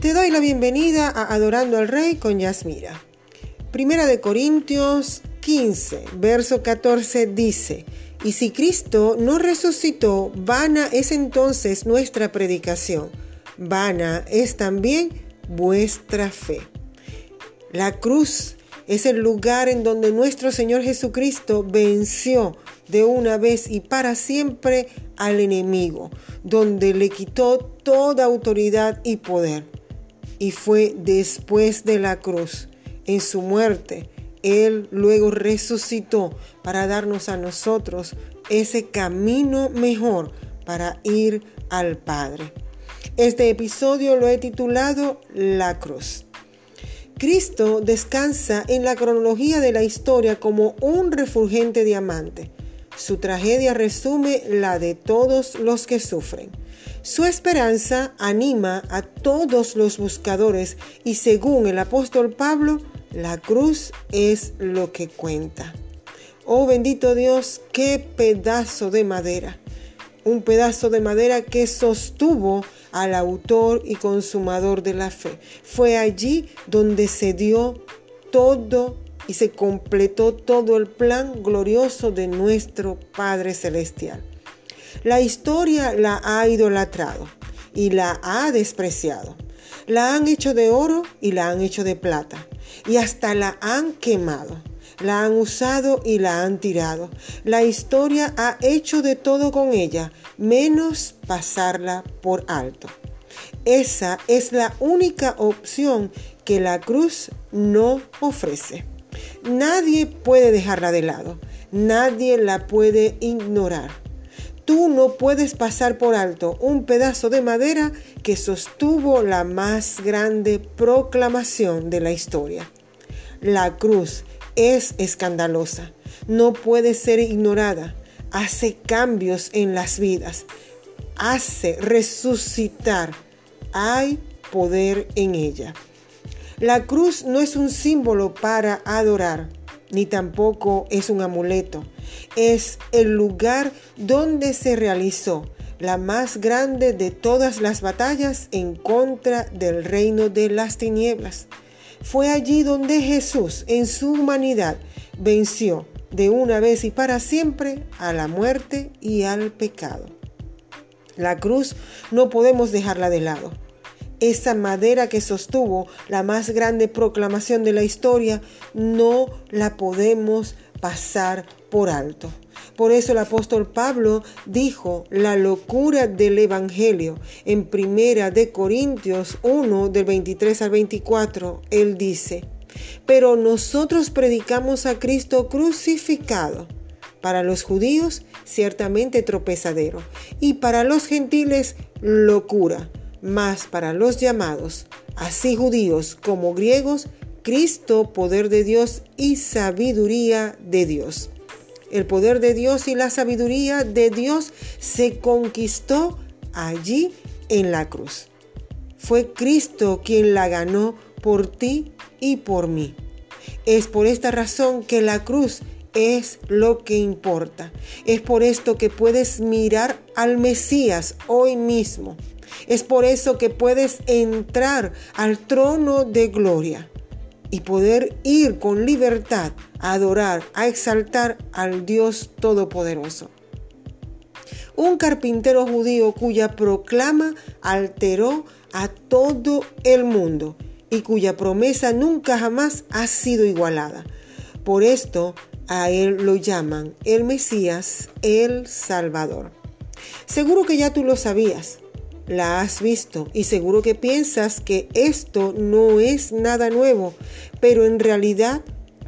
Te doy la bienvenida a Adorando al Rey con Yasmira. Primera de Corintios 15, verso 14 dice, y si Cristo no resucitó, vana es entonces nuestra predicación, vana es también vuestra fe. La cruz es el lugar en donde nuestro Señor Jesucristo venció de una vez y para siempre al enemigo, donde le quitó toda autoridad y poder. Y fue después de la cruz, en su muerte, Él luego resucitó para darnos a nosotros ese camino mejor para ir al Padre. Este episodio lo he titulado La cruz. Cristo descansa en la cronología de la historia como un refulgente diamante. Su tragedia resume la de todos los que sufren. Su esperanza anima a todos los buscadores y según el apóstol Pablo, la cruz es lo que cuenta. Oh bendito Dios, qué pedazo de madera. Un pedazo de madera que sostuvo al autor y consumador de la fe. Fue allí donde se dio todo y se completó todo el plan glorioso de nuestro Padre Celestial. La historia la ha idolatrado y la ha despreciado. La han hecho de oro y la han hecho de plata y hasta la han quemado. La han usado y la han tirado. La historia ha hecho de todo con ella, menos pasarla por alto. Esa es la única opción que la cruz no ofrece. Nadie puede dejarla de lado. Nadie la puede ignorar. Tú no puedes pasar por alto un pedazo de madera que sostuvo la más grande proclamación de la historia. La cruz es escandalosa, no puede ser ignorada, hace cambios en las vidas, hace resucitar, hay poder en ella. La cruz no es un símbolo para adorar, ni tampoco es un amuleto, es el lugar donde se realizó la más grande de todas las batallas en contra del reino de las tinieblas. Fue allí donde Jesús en su humanidad venció de una vez y para siempre a la muerte y al pecado. La cruz no podemos dejarla de lado. Esa madera que sostuvo la más grande proclamación de la historia no la podemos pasar por alto. Por eso el apóstol Pablo dijo la locura del Evangelio. En primera de Corintios 1 del 23 al 24, él dice, pero nosotros predicamos a Cristo crucificado. Para los judíos ciertamente tropezadero y para los gentiles locura, mas para los llamados, así judíos como griegos, Cristo, poder de Dios y sabiduría de Dios. El poder de Dios y la sabiduría de Dios se conquistó allí en la cruz. Fue Cristo quien la ganó por ti y por mí. Es por esta razón que la cruz es lo que importa. Es por esto que puedes mirar al Mesías hoy mismo. Es por eso que puedes entrar al trono de gloria y poder ir con libertad a adorar, a exaltar al Dios Todopoderoso. Un carpintero judío cuya proclama alteró a todo el mundo y cuya promesa nunca jamás ha sido igualada. Por esto a él lo llaman el Mesías, el Salvador. Seguro que ya tú lo sabías, la has visto y seguro que piensas que esto no es nada nuevo, pero en realidad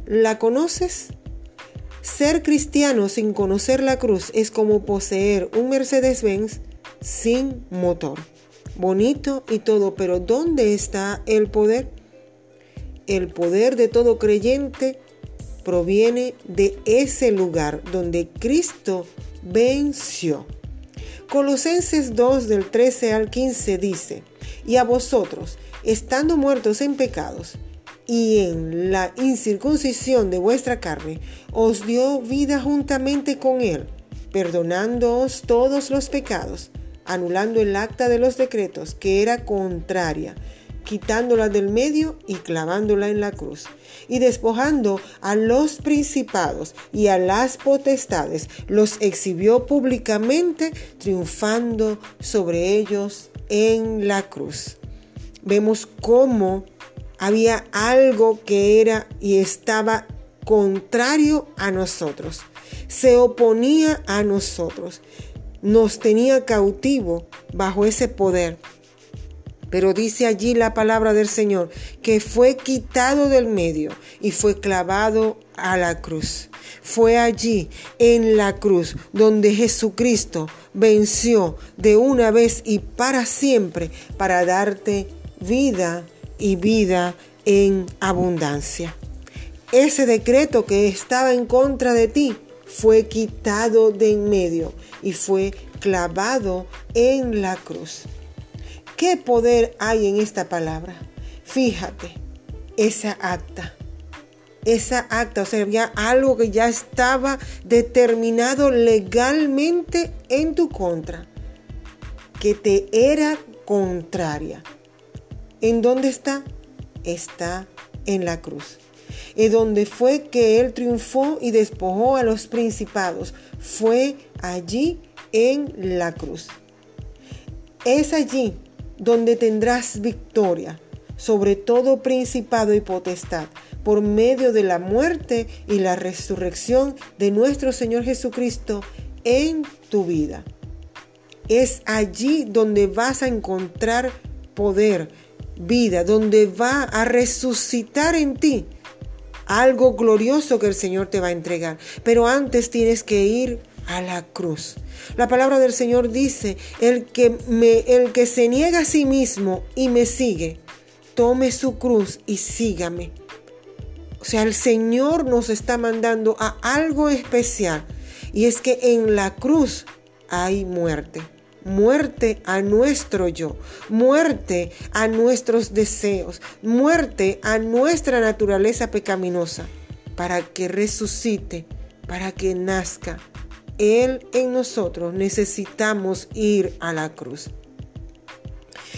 la conoces. Ser cristiano sin conocer la cruz es como poseer un Mercedes-Benz sin motor. Bonito y todo, pero ¿dónde está el poder? El poder de todo creyente proviene de ese lugar donde Cristo venció. Colosenses 2 del 13 al 15 dice, y a vosotros, estando muertos en pecados y en la incircuncisión de vuestra carne, os dio vida juntamente con él, perdonándoos todos los pecados, anulando el acta de los decretos que era contraria quitándola del medio y clavándola en la cruz, y despojando a los principados y a las potestades, los exhibió públicamente, triunfando sobre ellos en la cruz. Vemos cómo había algo que era y estaba contrario a nosotros, se oponía a nosotros, nos tenía cautivo bajo ese poder pero dice allí la palabra del Señor que fue quitado del medio y fue clavado a la cruz. Fue allí, en la cruz, donde Jesucristo venció de una vez y para siempre para darte vida y vida en abundancia. Ese decreto que estaba en contra de ti fue quitado de en medio y fue clavado en la cruz. ¿Qué poder hay en esta palabra? Fíjate, esa acta. Esa acta, o sea, había algo que ya estaba determinado legalmente en tu contra, que te era contraria. ¿En dónde está? Está en la cruz. Y donde fue que él triunfó y despojó a los principados, fue allí en la cruz. Es allí donde tendrás victoria sobre todo principado y potestad, por medio de la muerte y la resurrección de nuestro Señor Jesucristo en tu vida. Es allí donde vas a encontrar poder, vida, donde va a resucitar en ti algo glorioso que el Señor te va a entregar. Pero antes tienes que ir a la cruz. La palabra del Señor dice, el que, me, el que se niega a sí mismo y me sigue, tome su cruz y sígame. O sea, el Señor nos está mandando a algo especial. Y es que en la cruz hay muerte. Muerte a nuestro yo, muerte a nuestros deseos, muerte a nuestra naturaleza pecaminosa, para que resucite, para que nazca él en nosotros, necesitamos ir a la cruz.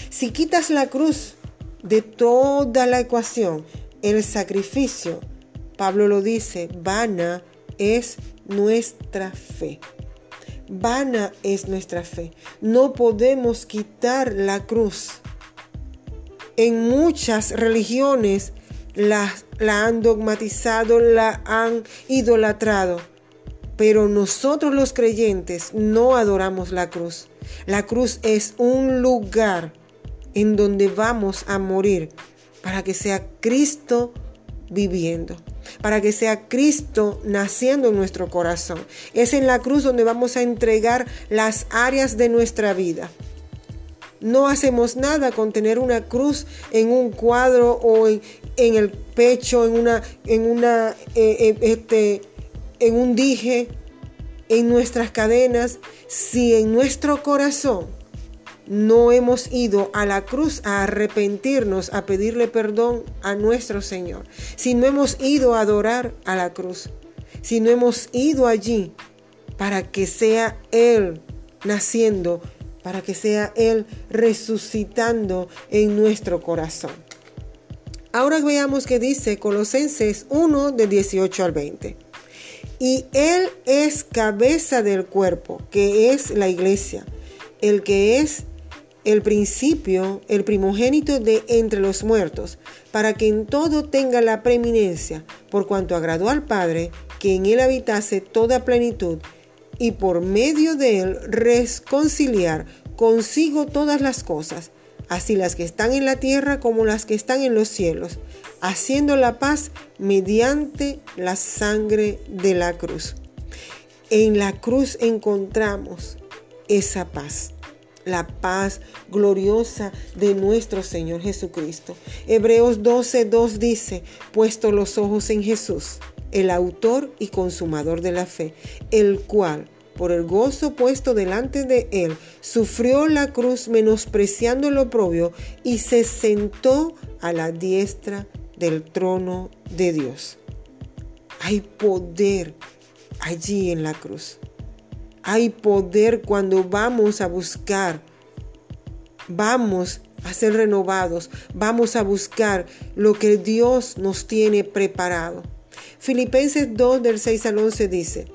Si quitas la cruz de toda la ecuación, el sacrificio, Pablo lo dice, vana es nuestra fe. Vana es nuestra fe. No podemos quitar la cruz. En muchas religiones la, la han dogmatizado, la han idolatrado pero nosotros los creyentes no adoramos la cruz. La cruz es un lugar en donde vamos a morir para que sea Cristo viviendo, para que sea Cristo naciendo en nuestro corazón. Es en la cruz donde vamos a entregar las áreas de nuestra vida. No hacemos nada con tener una cruz en un cuadro o en, el pecho, en una, en una, eh, eh, este, en un dije, en nuestras cadenas, si en nuestro corazón no hemos ido a la cruz a arrepentirnos, a pedirle perdón a nuestro Señor, si no hemos ido a adorar a la cruz, si no hemos ido allí para que sea Él naciendo, para que sea Él resucitando en nuestro corazón. Ahora veamos qué dice Colosenses 1 de 18 al 20. Y Él es cabeza del cuerpo, que es la iglesia, el que es el principio, el primogénito de entre los muertos, para que en todo tenga la preeminencia, por cuanto agradó al Padre que en Él habitase toda plenitud, y por medio de Él reconciliar consigo todas las cosas, así las que están en la tierra como las que están en los cielos haciendo la paz mediante la sangre de la cruz. En la cruz encontramos esa paz, la paz gloriosa de nuestro Señor Jesucristo. Hebreos 12:2 dice, puesto los ojos en Jesús, el autor y consumador de la fe, el cual por el gozo puesto delante de él, sufrió la cruz menospreciando el oprobio y se sentó a la diestra del trono de Dios. Hay poder allí en la cruz. Hay poder cuando vamos a buscar, vamos a ser renovados, vamos a buscar lo que Dios nos tiene preparado. Filipenses 2 del 6 al 11 dice,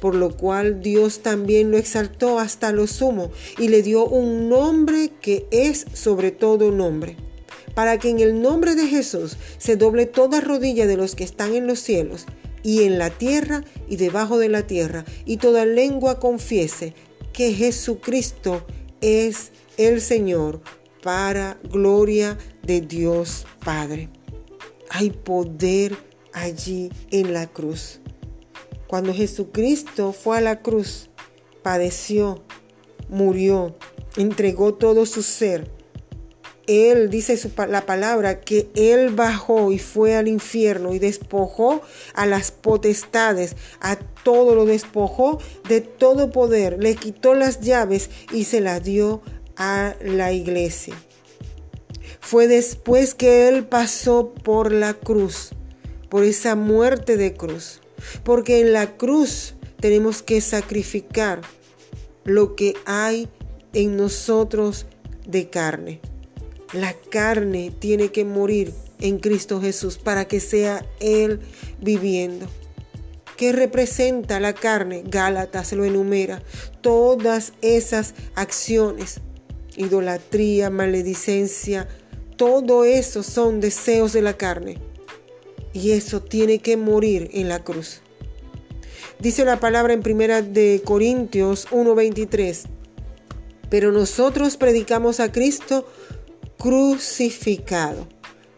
Por lo cual Dios también lo exaltó hasta lo sumo y le dio un nombre que es sobre todo nombre para que en el nombre de Jesús se doble toda rodilla de los que están en los cielos y en la tierra y debajo de la tierra, y toda lengua confiese que Jesucristo es el Señor para gloria de Dios Padre. Hay poder allí en la cruz. Cuando Jesucristo fue a la cruz, padeció, murió, entregó todo su ser él dice la palabra que Él bajó y fue al infierno y despojó a las potestades, a todo lo despojó de todo poder, le quitó las llaves y se las dio a la iglesia. Fue después que Él pasó por la cruz, por esa muerte de cruz, porque en la cruz tenemos que sacrificar lo que hay en nosotros de carne. La carne tiene que morir en Cristo Jesús para que sea Él viviendo. ¿Qué representa la carne? Gálatas lo enumera. Todas esas acciones, idolatría, maledicencia, todo eso son deseos de la carne. Y eso tiene que morir en la cruz. Dice la palabra en primera de Corintios 1:23. Pero nosotros predicamos a Cristo crucificado.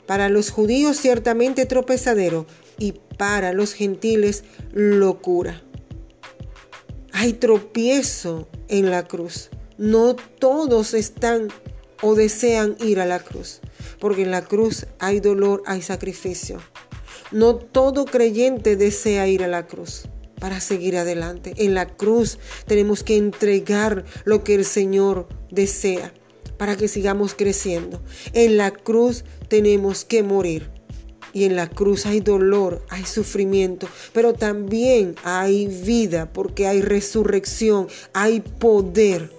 Para los judíos ciertamente tropezadero y para los gentiles locura. Hay tropiezo en la cruz. No todos están o desean ir a la cruz, porque en la cruz hay dolor, hay sacrificio. No todo creyente desea ir a la cruz para seguir adelante. En la cruz tenemos que entregar lo que el Señor desea para que sigamos creciendo. En la cruz tenemos que morir. Y en la cruz hay dolor, hay sufrimiento, pero también hay vida porque hay resurrección, hay poder.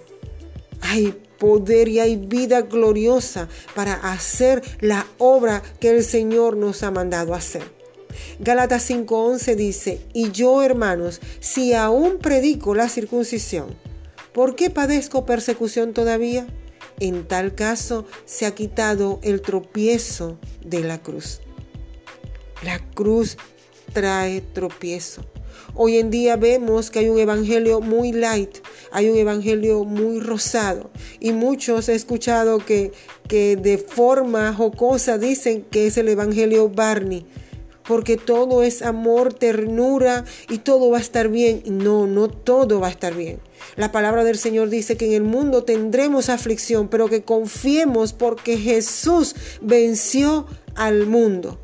Hay poder y hay vida gloriosa para hacer la obra que el Señor nos ha mandado hacer. Gálatas 5:11 dice, y yo hermanos, si aún predico la circuncisión, ¿por qué padezco persecución todavía? en tal caso se ha quitado el tropiezo de la cruz. La cruz trae tropiezo. Hoy en día vemos que hay un evangelio muy light, hay un evangelio muy rosado y muchos he escuchado que, que de forma jocosa dicen que es el evangelio Barney porque todo es amor, ternura y todo va a estar bien. No, no todo va a estar bien. La palabra del Señor dice que en el mundo tendremos aflicción, pero que confiemos porque Jesús venció al mundo.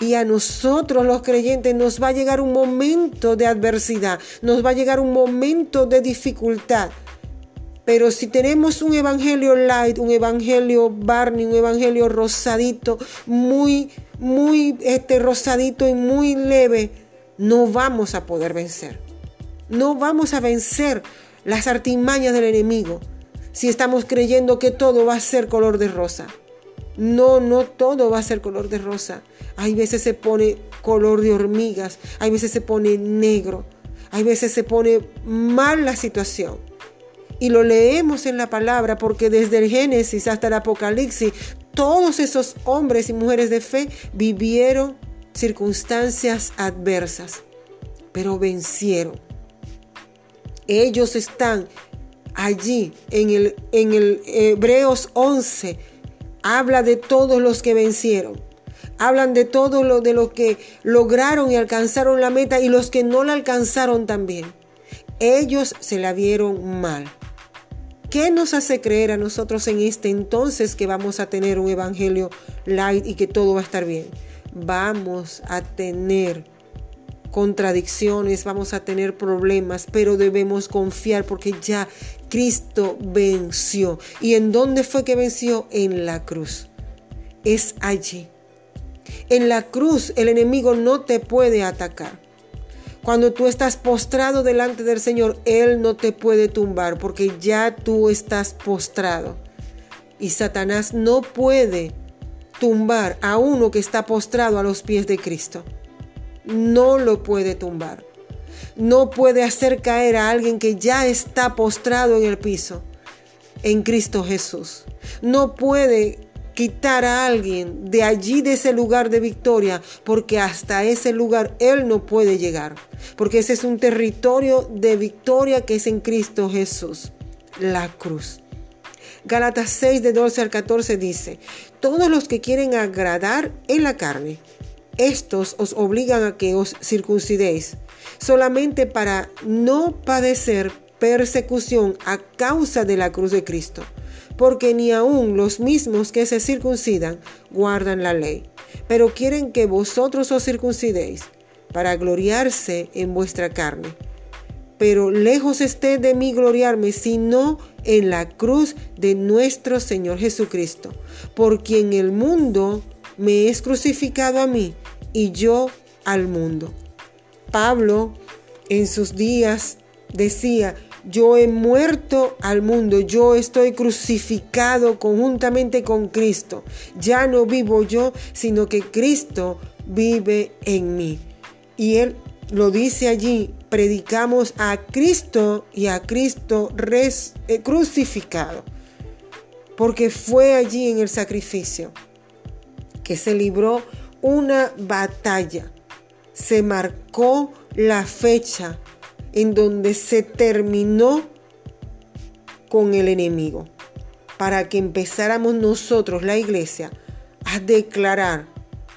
Y a nosotros los creyentes nos va a llegar un momento de adversidad, nos va a llegar un momento de dificultad. Pero si tenemos un evangelio light, un evangelio Barney, un evangelio rosadito, muy, muy este, rosadito y muy leve, no vamos a poder vencer. No vamos a vencer las artimañas del enemigo si estamos creyendo que todo va a ser color de rosa. No, no todo va a ser color de rosa. Hay veces se pone color de hormigas, hay veces se pone negro, hay veces se pone mal la situación. Y lo leemos en la palabra porque desde el Génesis hasta el Apocalipsis, todos esos hombres y mujeres de fe vivieron circunstancias adversas, pero vencieron. Ellos están allí en el, en el Hebreos 11. Habla de todos los que vencieron. Hablan de todo lo de lo que lograron y alcanzaron la meta y los que no la alcanzaron también. Ellos se la vieron mal. ¿Qué nos hace creer a nosotros en este entonces que vamos a tener un evangelio light y que todo va a estar bien? vamos a tener contradicciones, vamos a tener problemas, pero debemos confiar porque ya Cristo venció. ¿Y en dónde fue que venció? En la cruz. Es allí. En la cruz el enemigo no te puede atacar. Cuando tú estás postrado delante del Señor, Él no te puede tumbar porque ya tú estás postrado. Y Satanás no puede tumbar a uno que está postrado a los pies de Cristo. No lo puede tumbar. No puede hacer caer a alguien que ya está postrado en el piso, en Cristo Jesús. No puede quitar a alguien de allí, de ese lugar de victoria, porque hasta ese lugar Él no puede llegar, porque ese es un territorio de victoria que es en Cristo Jesús, la cruz. Gálatas 6 de 12 al 14 dice, todos los que quieren agradar en la carne, estos os obligan a que os circuncidéis, solamente para no padecer persecución a causa de la cruz de Cristo, porque ni aun los mismos que se circuncidan guardan la ley, pero quieren que vosotros os circuncidéis, para gloriarse en vuestra carne pero lejos esté de mí gloriarme, sino en la cruz de nuestro Señor Jesucristo, por quien el mundo me es crucificado a mí y yo al mundo. Pablo en sus días decía, yo he muerto al mundo, yo estoy crucificado conjuntamente con Cristo. Ya no vivo yo, sino que Cristo vive en mí. Y él lo dice allí, predicamos a Cristo y a Cristo eh, crucificado, porque fue allí en el sacrificio que se libró una batalla, se marcó la fecha en donde se terminó con el enemigo, para que empezáramos nosotros, la iglesia, a declarar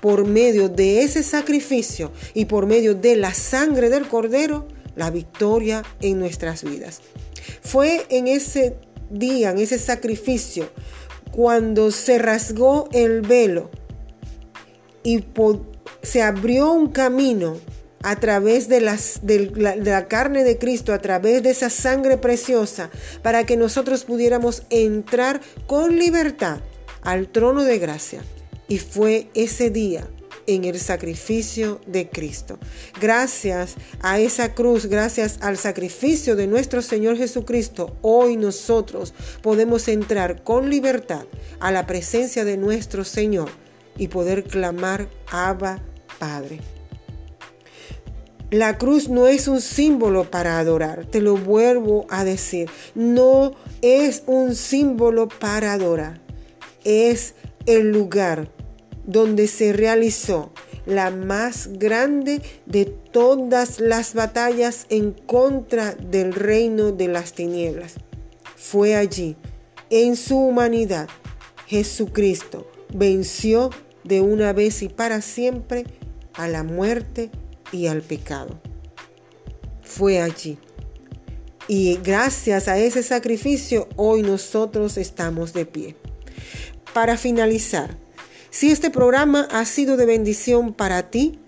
por medio de ese sacrificio y por medio de la sangre del cordero la victoria en nuestras vidas. Fue en ese día, en ese sacrificio, cuando se rasgó el velo y se abrió un camino a través de, las, de, la, carne de Cristo, a través de esa sangre preciosa, para que nosotros pudiéramos entrar con libertad al trono de gracia y fue ese día en el sacrificio de Cristo. Gracias a esa cruz, gracias al sacrificio de nuestro Señor Jesucristo, hoy nosotros podemos entrar con libertad a la presencia de nuestro Señor y poder clamar Abba Padre. La cruz no es un símbolo para adorar, te lo vuelvo a decir, no es un símbolo para adorar, es el lugar donde se realizó la más grande de todas las batallas en contra del reino de las tinieblas. Fue allí, en su humanidad, Jesucristo venció de una vez y para siempre a la muerte y al pecado. Fue allí. Y gracias a ese sacrificio, hoy nosotros estamos de pie. Para finalizar, si este programa ha sido de bendición para ti,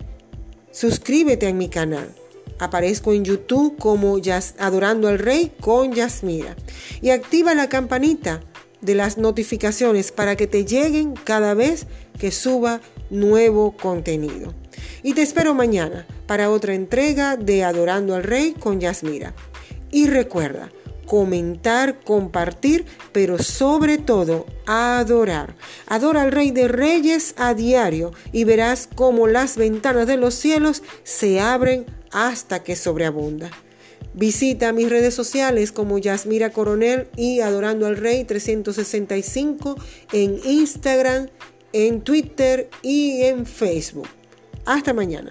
suscríbete a mi canal. Aparezco en YouTube como Adorando al Rey con Yasmira. Y activa la campanita de las notificaciones para que te lleguen cada vez que suba nuevo contenido. Y te espero mañana para otra entrega de Adorando al Rey con Yasmira. Y recuerda, comentar, compartir, pero sobre todo adorar. Adora al Rey de Reyes a diario y verás cómo las ventanas de los cielos se abren hasta que sobreabunda. Visita mis redes sociales como Yasmira Coronel y Adorando al Rey 365 en Instagram, en Twitter y en Facebook. Hasta mañana.